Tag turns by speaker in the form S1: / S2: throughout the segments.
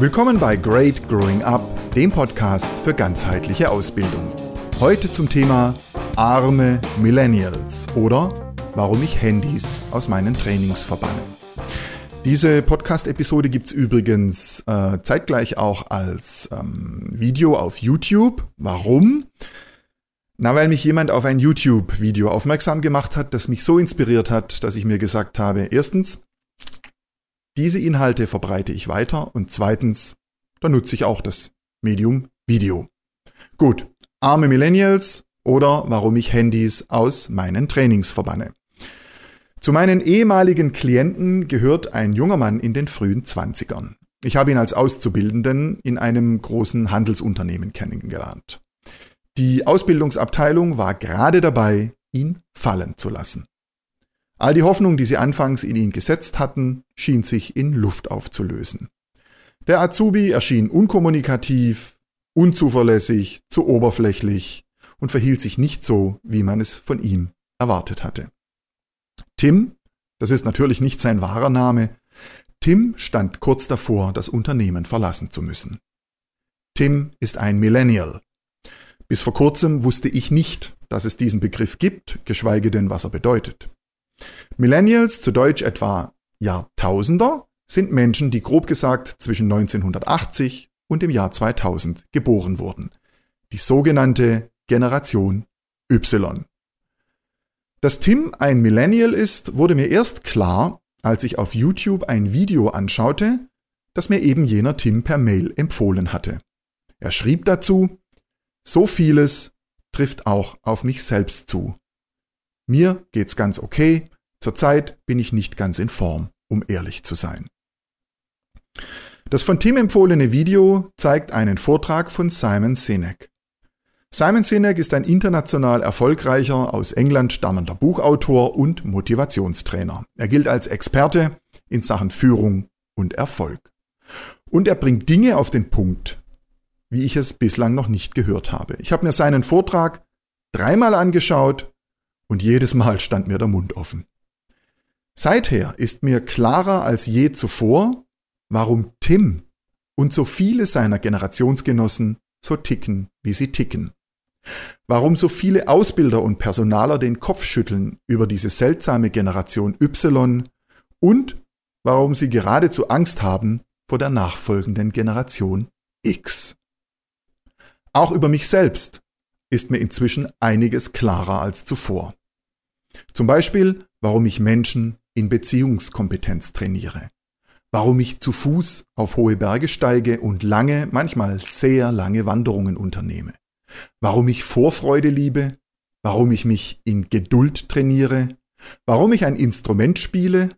S1: Willkommen bei Great Growing Up, dem Podcast für ganzheitliche Ausbildung. Heute zum Thema arme Millennials oder warum ich Handys aus meinen Trainings verbanne. Diese Podcast-Episode gibt es übrigens äh, zeitgleich auch als ähm, Video auf YouTube. Warum? Na, weil mich jemand auf ein YouTube-Video aufmerksam gemacht hat, das mich so inspiriert hat, dass ich mir gesagt habe, erstens, diese Inhalte verbreite ich weiter und zweitens, da nutze ich auch das Medium Video. Gut, arme Millennials oder warum ich Handys aus meinen Trainings verbanne. Zu meinen ehemaligen Klienten gehört ein junger Mann in den frühen Zwanzigern. Ich habe ihn als Auszubildenden in einem großen Handelsunternehmen kennengelernt. Die Ausbildungsabteilung war gerade dabei, ihn fallen zu lassen. All die Hoffnung, die sie anfangs in ihn gesetzt hatten, schien sich in Luft aufzulösen. Der Azubi erschien unkommunikativ, unzuverlässig, zu oberflächlich und verhielt sich nicht so, wie man es von ihm erwartet hatte. Tim, das ist natürlich nicht sein wahrer Name, Tim stand kurz davor, das Unternehmen verlassen zu müssen. Tim ist ein Millennial. Bis vor kurzem wusste ich nicht, dass es diesen Begriff gibt, geschweige denn, was er bedeutet. Millennials, zu Deutsch etwa Jahrtausender, sind Menschen, die grob gesagt zwischen 1980 und dem Jahr 2000 geboren wurden. Die sogenannte Generation Y. Dass Tim ein Millennial ist, wurde mir erst klar, als ich auf YouTube ein Video anschaute, das mir eben jener Tim per Mail empfohlen hatte. Er schrieb dazu, so vieles trifft auch auf mich selbst zu. Mir geht's ganz okay, zurzeit bin ich nicht ganz in Form, um ehrlich zu sein. Das von Tim empfohlene Video zeigt einen Vortrag von Simon Sinek. Simon Sinek ist ein international erfolgreicher, aus England stammender Buchautor und Motivationstrainer. Er gilt als Experte in Sachen Führung und Erfolg. Und er bringt Dinge auf den Punkt, wie ich es bislang noch nicht gehört habe. Ich habe mir seinen Vortrag dreimal angeschaut und jedes Mal stand mir der Mund offen. Seither ist mir klarer als je zuvor, warum Tim und so viele seiner Generationsgenossen so ticken, wie sie ticken. Warum so viele Ausbilder und Personaler den Kopf schütteln über diese seltsame Generation Y und warum sie geradezu Angst haben vor der nachfolgenden Generation X. Auch über mich selbst ist mir inzwischen einiges klarer als zuvor. Zum Beispiel, warum ich Menschen in Beziehungskompetenz trainiere, warum ich zu Fuß auf hohe Berge steige und lange, manchmal sehr lange Wanderungen unternehme, warum ich Vorfreude liebe, warum ich mich in Geduld trainiere, warum ich ein Instrument spiele.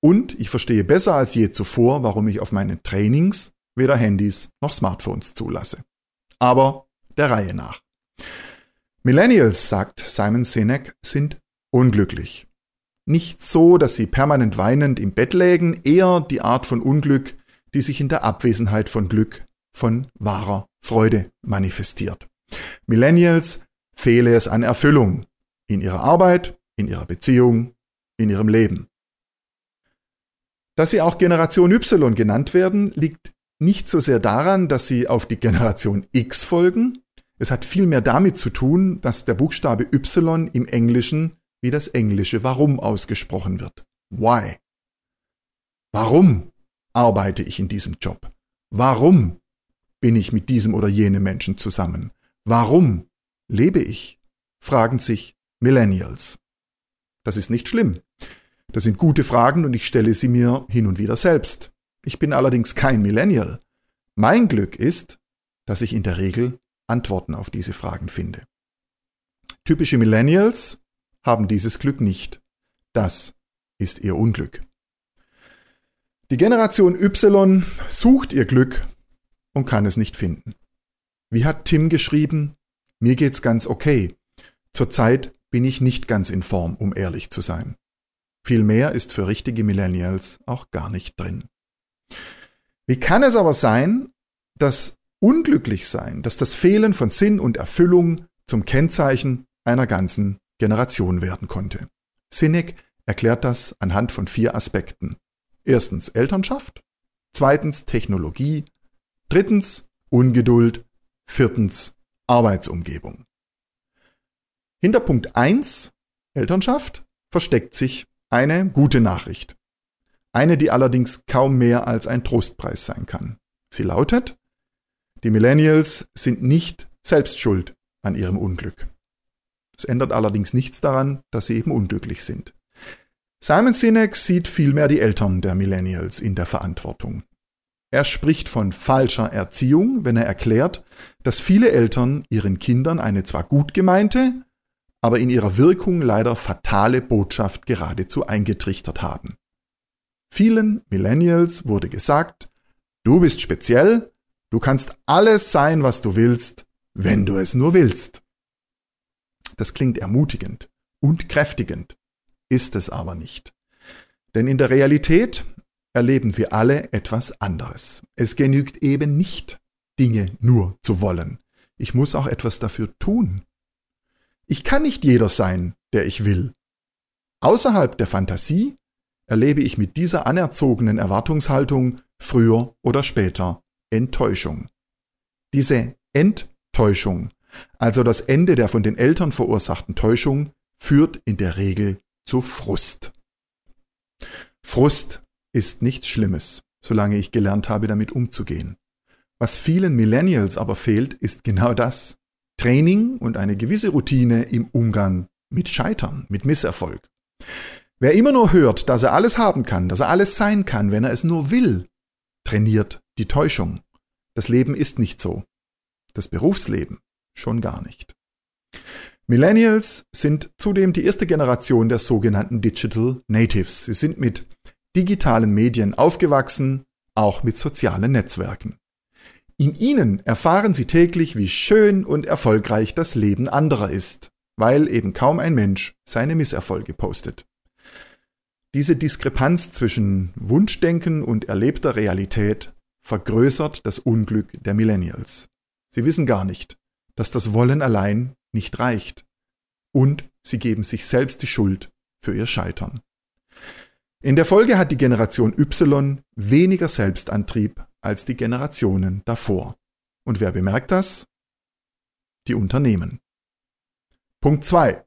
S1: Und ich verstehe besser als je zuvor, warum ich auf meinen Trainings weder Handys noch Smartphones zulasse. Aber der Reihe nach. Millennials, sagt Simon Sinek, sind unglücklich. Nicht so, dass sie permanent weinend im Bett lägen, eher die Art von Unglück, die sich in der Abwesenheit von Glück, von wahrer Freude manifestiert. Millennials fehle es an Erfüllung in ihrer Arbeit, in ihrer Beziehung, in ihrem Leben. Dass sie auch Generation Y genannt werden, liegt nicht so sehr daran, dass sie auf die Generation X folgen. Es hat vielmehr damit zu tun, dass der Buchstabe Y im Englischen wie das englische Warum ausgesprochen wird. Why? Warum arbeite ich in diesem Job? Warum bin ich mit diesem oder jenem Menschen zusammen? Warum lebe ich? fragen sich Millennials. Das ist nicht schlimm. Das sind gute Fragen und ich stelle sie mir hin und wieder selbst. Ich bin allerdings kein Millennial. Mein Glück ist, dass ich in der Regel Antworten auf diese Fragen finde. Typische Millennials haben dieses Glück nicht. Das ist ihr Unglück. Die Generation Y sucht ihr Glück und kann es nicht finden. Wie hat Tim geschrieben? Mir geht's ganz okay. Zurzeit bin ich nicht ganz in Form, um ehrlich zu sein. Viel mehr ist für richtige Millennials auch gar nicht drin. Wie kann es aber sein, dass unglücklich sein, dass das Fehlen von Sinn und Erfüllung zum Kennzeichen einer ganzen Generation werden konnte? Sinek erklärt das anhand von vier Aspekten. Erstens Elternschaft, Zweitens Technologie. Drittens Ungeduld. Viertens Arbeitsumgebung. Hinter Punkt 1 Elternschaft versteckt sich eine gute Nachricht. Eine, die allerdings kaum mehr als ein Trostpreis sein kann. Sie lautet, die Millennials sind nicht selbst schuld an ihrem Unglück. Es ändert allerdings nichts daran, dass sie eben unglücklich sind. Simon Sinek sieht vielmehr die Eltern der Millennials in der Verantwortung. Er spricht von falscher Erziehung, wenn er erklärt, dass viele Eltern ihren Kindern eine zwar gut gemeinte, aber in ihrer Wirkung leider fatale Botschaft geradezu eingetrichtert haben. Vielen Millennials wurde gesagt, du bist speziell, du kannst alles sein, was du willst, wenn du es nur willst. Das klingt ermutigend und kräftigend, ist es aber nicht. Denn in der Realität erleben wir alle etwas anderes. Es genügt eben nicht, Dinge nur zu wollen. Ich muss auch etwas dafür tun. Ich kann nicht jeder sein, der ich will. Außerhalb der Fantasie erlebe ich mit dieser anerzogenen Erwartungshaltung früher oder später Enttäuschung. Diese Enttäuschung also das Ende der von den Eltern verursachten Täuschung führt in der Regel zu Frust. Frust ist nichts Schlimmes, solange ich gelernt habe, damit umzugehen. Was vielen Millennials aber fehlt, ist genau das. Training und eine gewisse Routine im Umgang mit Scheitern, mit Misserfolg. Wer immer nur hört, dass er alles haben kann, dass er alles sein kann, wenn er es nur will, trainiert die Täuschung. Das Leben ist nicht so. Das Berufsleben schon gar nicht. Millennials sind zudem die erste Generation der sogenannten Digital Natives. Sie sind mit digitalen Medien aufgewachsen, auch mit sozialen Netzwerken. In ihnen erfahren sie täglich, wie schön und erfolgreich das Leben anderer ist, weil eben kaum ein Mensch seine Misserfolge postet. Diese Diskrepanz zwischen Wunschdenken und erlebter Realität vergrößert das Unglück der Millennials. Sie wissen gar nicht, dass das Wollen allein nicht reicht. Und sie geben sich selbst die Schuld für ihr Scheitern. In der Folge hat die Generation Y weniger Selbstantrieb als die Generationen davor. Und wer bemerkt das? Die Unternehmen. Punkt 2.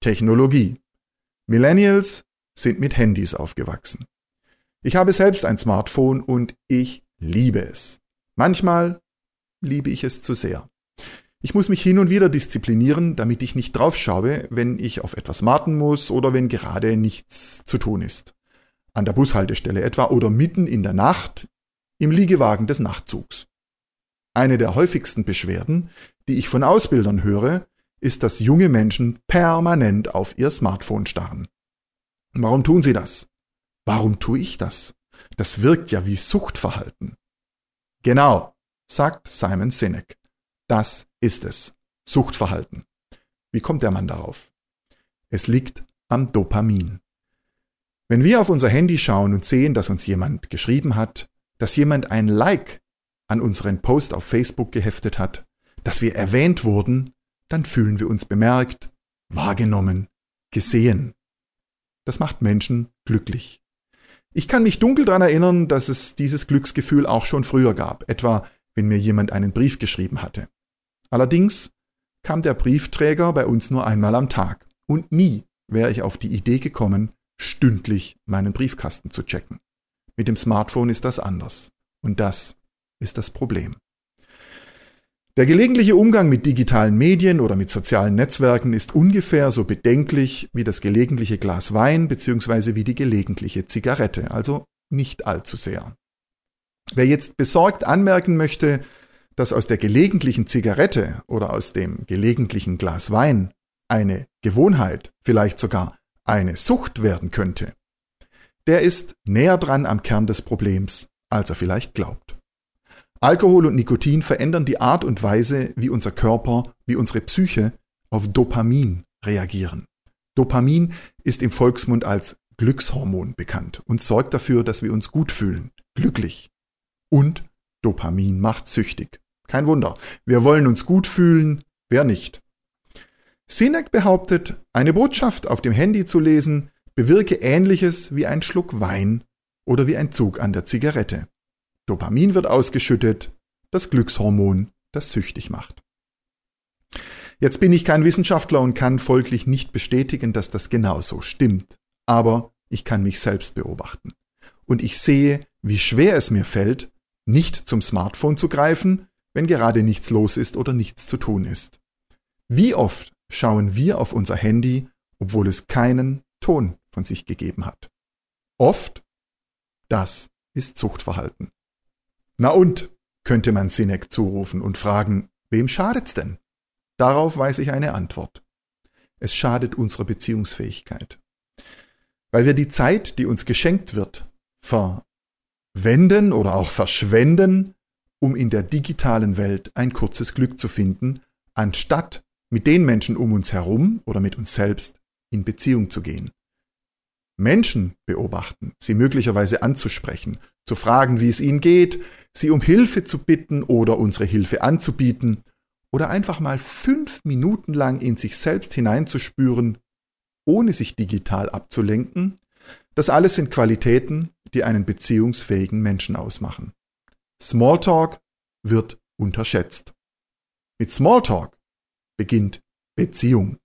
S1: Technologie. Millennials sind mit Handys aufgewachsen. Ich habe selbst ein Smartphone und ich liebe es. Manchmal liebe ich es zu sehr. Ich muss mich hin und wieder disziplinieren, damit ich nicht draufschaue, wenn ich auf etwas warten muss oder wenn gerade nichts zu tun ist. An der Bushaltestelle etwa oder mitten in der Nacht im Liegewagen des Nachtzugs. Eine der häufigsten Beschwerden, die ich von Ausbildern höre, ist, dass junge Menschen permanent auf ihr Smartphone starren. Warum tun sie das? Warum tue ich das? Das wirkt ja wie Suchtverhalten. Genau, sagt Simon Sinek. Das ist es. Suchtverhalten. Wie kommt der Mann darauf? Es liegt am Dopamin. Wenn wir auf unser Handy schauen und sehen, dass uns jemand geschrieben hat, dass jemand ein Like an unseren Post auf Facebook geheftet hat, dass wir erwähnt wurden, dann fühlen wir uns bemerkt, wahrgenommen, gesehen. Das macht Menschen glücklich. Ich kann mich dunkel daran erinnern, dass es dieses Glücksgefühl auch schon früher gab, etwa wenn mir jemand einen Brief geschrieben hatte. Allerdings kam der Briefträger bei uns nur einmal am Tag und nie wäre ich auf die Idee gekommen, stündlich meinen Briefkasten zu checken. Mit dem Smartphone ist das anders und das ist das Problem. Der gelegentliche Umgang mit digitalen Medien oder mit sozialen Netzwerken ist ungefähr so bedenklich wie das gelegentliche Glas Wein bzw. wie die gelegentliche Zigarette, also nicht allzu sehr. Wer jetzt besorgt anmerken möchte, dass aus der gelegentlichen Zigarette oder aus dem gelegentlichen Glas Wein eine Gewohnheit, vielleicht sogar eine Sucht werden könnte, der ist näher dran am Kern des Problems, als er vielleicht glaubt. Alkohol und Nikotin verändern die Art und Weise, wie unser Körper, wie unsere Psyche auf Dopamin reagieren. Dopamin ist im Volksmund als Glückshormon bekannt und sorgt dafür, dass wir uns gut fühlen, glücklich. Und Dopamin macht süchtig. Kein Wunder. Wir wollen uns gut fühlen, wer nicht. Sinek behauptet, eine Botschaft auf dem Handy zu lesen, bewirke ähnliches wie ein Schluck Wein oder wie ein Zug an der Zigarette. Dopamin wird ausgeschüttet, das Glückshormon, das süchtig macht. Jetzt bin ich kein Wissenschaftler und kann folglich nicht bestätigen, dass das genauso stimmt. Aber ich kann mich selbst beobachten. Und ich sehe, wie schwer es mir fällt, nicht zum Smartphone zu greifen, wenn gerade nichts los ist oder nichts zu tun ist. Wie oft schauen wir auf unser Handy, obwohl es keinen Ton von sich gegeben hat? Oft? Das ist Zuchtverhalten. Na und, könnte man Sinek zurufen und fragen, wem schadet's denn? Darauf weiß ich eine Antwort. Es schadet unserer Beziehungsfähigkeit. Weil wir die Zeit, die uns geschenkt wird, verwenden oder auch verschwenden, um in der digitalen Welt ein kurzes Glück zu finden, anstatt mit den Menschen um uns herum oder mit uns selbst in Beziehung zu gehen. Menschen beobachten, sie möglicherweise anzusprechen, zu fragen, wie es ihnen geht, sie um Hilfe zu bitten oder unsere Hilfe anzubieten oder einfach mal fünf Minuten lang in sich selbst hineinzuspüren, ohne sich digital abzulenken, das alles sind Qualitäten, die einen beziehungsfähigen Menschen ausmachen. Smalltalk wird unterschätzt. Mit Smalltalk beginnt Beziehung.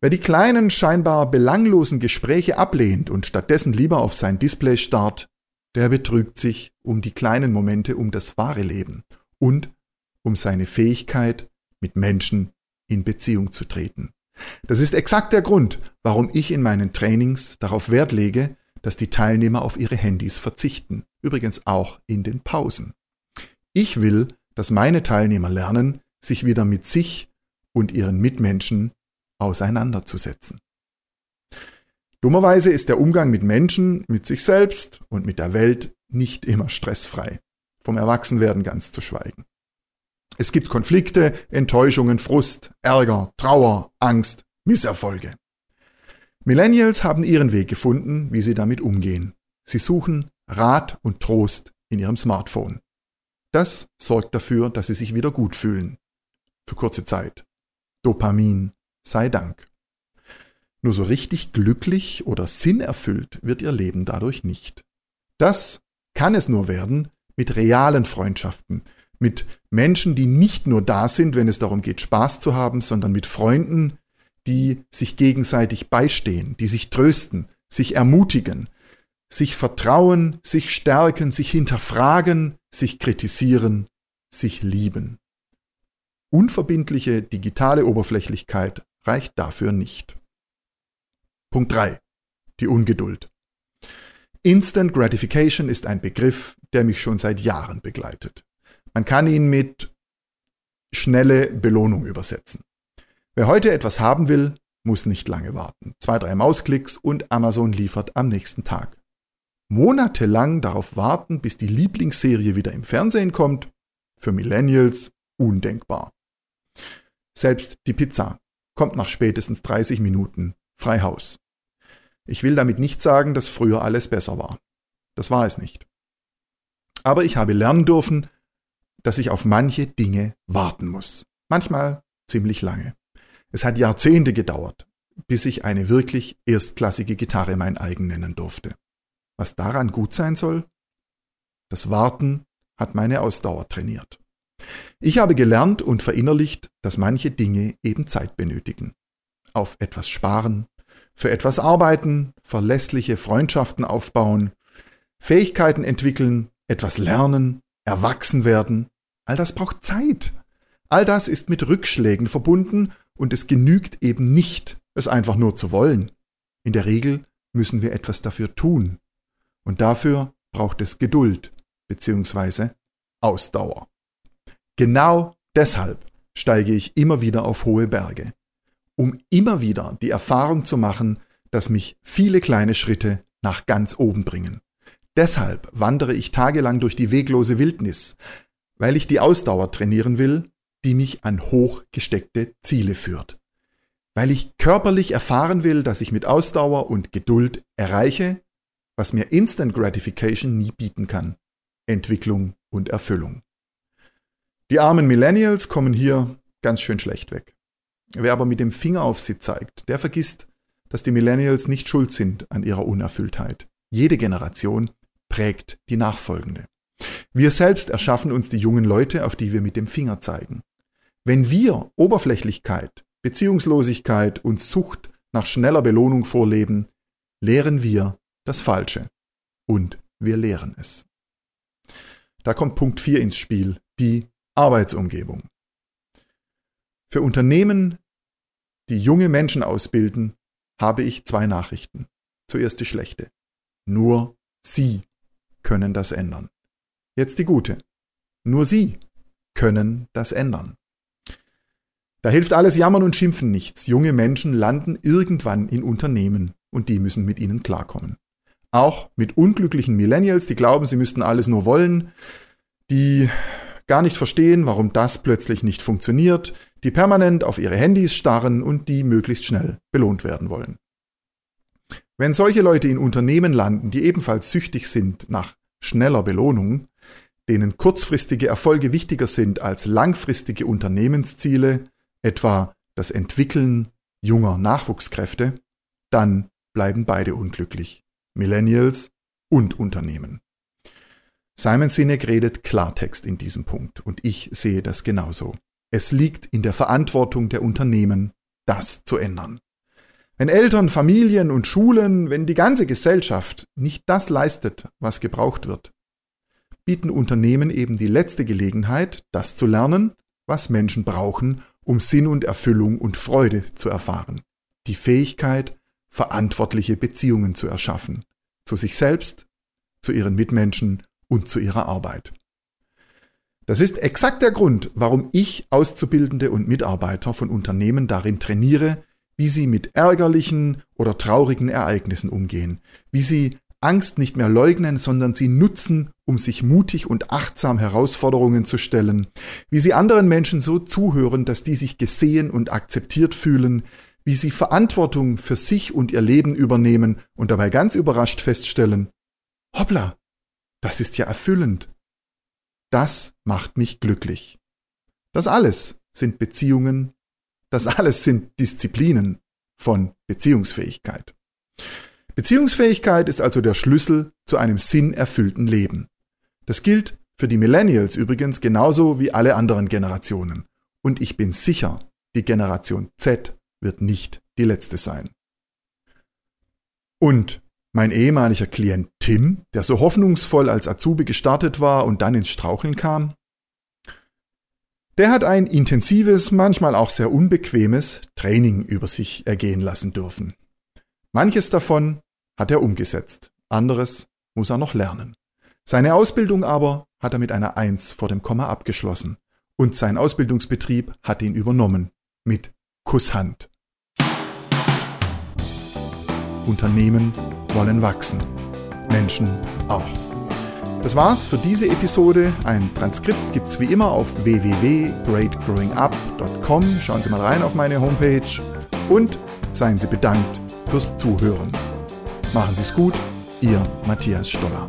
S1: Wer die kleinen, scheinbar belanglosen Gespräche ablehnt und stattdessen lieber auf sein Display starrt, der betrügt sich um die kleinen Momente, um das wahre Leben und um seine Fähigkeit, mit Menschen in Beziehung zu treten. Das ist exakt der Grund, warum ich in meinen Trainings darauf Wert lege, dass die Teilnehmer auf ihre Handys verzichten, übrigens auch in den Pausen. Ich will, dass meine Teilnehmer lernen, sich wieder mit sich und ihren Mitmenschen auseinanderzusetzen. Dummerweise ist der Umgang mit Menschen, mit sich selbst und mit der Welt nicht immer stressfrei. Vom Erwachsenwerden ganz zu schweigen. Es gibt Konflikte, Enttäuschungen, Frust, Ärger, Trauer, Angst, Misserfolge. Millennials haben ihren Weg gefunden, wie sie damit umgehen. Sie suchen Rat und Trost in ihrem Smartphone. Das sorgt dafür, dass sie sich wieder gut fühlen. Für kurze Zeit. Dopamin sei Dank. Nur so richtig glücklich oder sinnerfüllt wird ihr Leben dadurch nicht. Das kann es nur werden mit realen Freundschaften, mit Menschen, die nicht nur da sind, wenn es darum geht, Spaß zu haben, sondern mit Freunden, die sich gegenseitig beistehen, die sich trösten, sich ermutigen, sich vertrauen, sich stärken, sich hinterfragen, sich kritisieren, sich lieben. Unverbindliche digitale Oberflächlichkeit reicht dafür nicht. Punkt 3. Die Ungeduld. Instant Gratification ist ein Begriff, der mich schon seit Jahren begleitet. Man kann ihn mit schnelle Belohnung übersetzen. Wer heute etwas haben will, muss nicht lange warten. Zwei, drei Mausklicks und Amazon liefert am nächsten Tag. Monatelang darauf warten, bis die Lieblingsserie wieder im Fernsehen kommt, für Millennials undenkbar. Selbst die Pizza kommt nach spätestens 30 Minuten frei Haus. Ich will damit nicht sagen, dass früher alles besser war. Das war es nicht. Aber ich habe lernen dürfen, dass ich auf manche Dinge warten muss. Manchmal ziemlich lange. Es hat Jahrzehnte gedauert, bis ich eine wirklich erstklassige Gitarre mein eigen nennen durfte. Was daran gut sein soll? Das Warten hat meine Ausdauer trainiert. Ich habe gelernt und verinnerlicht, dass manche Dinge eben Zeit benötigen. Auf etwas sparen, für etwas arbeiten, verlässliche Freundschaften aufbauen, Fähigkeiten entwickeln, etwas lernen, erwachsen werden, All das braucht Zeit. All das ist mit Rückschlägen verbunden und es genügt eben nicht, es einfach nur zu wollen. In der Regel müssen wir etwas dafür tun. Und dafür braucht es Geduld bzw. Ausdauer. Genau deshalb steige ich immer wieder auf hohe Berge, um immer wieder die Erfahrung zu machen, dass mich viele kleine Schritte nach ganz oben bringen. Deshalb wandere ich tagelang durch die weglose Wildnis, weil ich die Ausdauer trainieren will, die mich an hochgesteckte Ziele führt. Weil ich körperlich erfahren will, dass ich mit Ausdauer und Geduld erreiche, was mir Instant Gratification nie bieten kann. Entwicklung und Erfüllung. Die armen Millennials kommen hier ganz schön schlecht weg. Wer aber mit dem Finger auf sie zeigt, der vergisst, dass die Millennials nicht schuld sind an ihrer Unerfülltheit. Jede Generation prägt die nachfolgende. Wir selbst erschaffen uns die jungen Leute, auf die wir mit dem Finger zeigen. Wenn wir Oberflächlichkeit, Beziehungslosigkeit und Sucht nach schneller Belohnung vorleben, lehren wir das Falsche. Und wir lehren es. Da kommt Punkt 4 ins Spiel, die Arbeitsumgebung. Für Unternehmen, die junge Menschen ausbilden, habe ich zwei Nachrichten. Zuerst die schlechte. Nur Sie können das ändern. Jetzt die gute. Nur Sie können das ändern. Da hilft alles Jammern und Schimpfen nichts. Junge Menschen landen irgendwann in Unternehmen und die müssen mit ihnen klarkommen. Auch mit unglücklichen Millennials, die glauben, sie müssten alles nur wollen, die gar nicht verstehen, warum das plötzlich nicht funktioniert, die permanent auf ihre Handys starren und die möglichst schnell belohnt werden wollen. Wenn solche Leute in Unternehmen landen, die ebenfalls süchtig sind nach schneller Belohnung, denen kurzfristige Erfolge wichtiger sind als langfristige Unternehmensziele, etwa das Entwickeln junger Nachwuchskräfte, dann bleiben beide unglücklich, Millennials und Unternehmen. Simon Sinek redet Klartext in diesem Punkt und ich sehe das genauso. Es liegt in der Verantwortung der Unternehmen, das zu ändern. Wenn Eltern, Familien und Schulen, wenn die ganze Gesellschaft nicht das leistet, was gebraucht wird, bieten Unternehmen eben die letzte Gelegenheit, das zu lernen, was Menschen brauchen, um Sinn und Erfüllung und Freude zu erfahren. Die Fähigkeit, verantwortliche Beziehungen zu erschaffen. Zu sich selbst, zu ihren Mitmenschen und zu ihrer Arbeit. Das ist exakt der Grund, warum ich Auszubildende und Mitarbeiter von Unternehmen darin trainiere, wie sie mit ärgerlichen oder traurigen Ereignissen umgehen, wie sie Angst nicht mehr leugnen, sondern sie nutzen, um sich mutig und achtsam Herausforderungen zu stellen, wie sie anderen Menschen so zuhören, dass die sich gesehen und akzeptiert fühlen, wie sie Verantwortung für sich und ihr Leben übernehmen und dabei ganz überrascht feststellen, hoppla, das ist ja erfüllend. Das macht mich glücklich. Das alles sind Beziehungen das alles sind Disziplinen von Beziehungsfähigkeit. Beziehungsfähigkeit ist also der Schlüssel zu einem sinnerfüllten Leben. Das gilt für die Millennials übrigens genauso wie alle anderen Generationen. Und ich bin sicher, die Generation Z wird nicht die letzte sein. Und mein ehemaliger Klient Tim, der so hoffnungsvoll als Azubi gestartet war und dann ins Straucheln kam, der hat ein intensives, manchmal auch sehr unbequemes Training über sich ergehen lassen dürfen. Manches davon hat er umgesetzt, anderes muss er noch lernen. Seine Ausbildung aber hat er mit einer Eins vor dem Komma abgeschlossen und sein Ausbildungsbetrieb hat ihn übernommen mit Kusshand. Unternehmen wollen wachsen, Menschen auch. Das war's für diese Episode. Ein Transkript gibt's wie immer auf www.greatgrowingup.com. Schauen Sie mal rein auf meine Homepage und seien Sie bedankt fürs Zuhören. Machen Sie es gut, Ihr Matthias Stoller.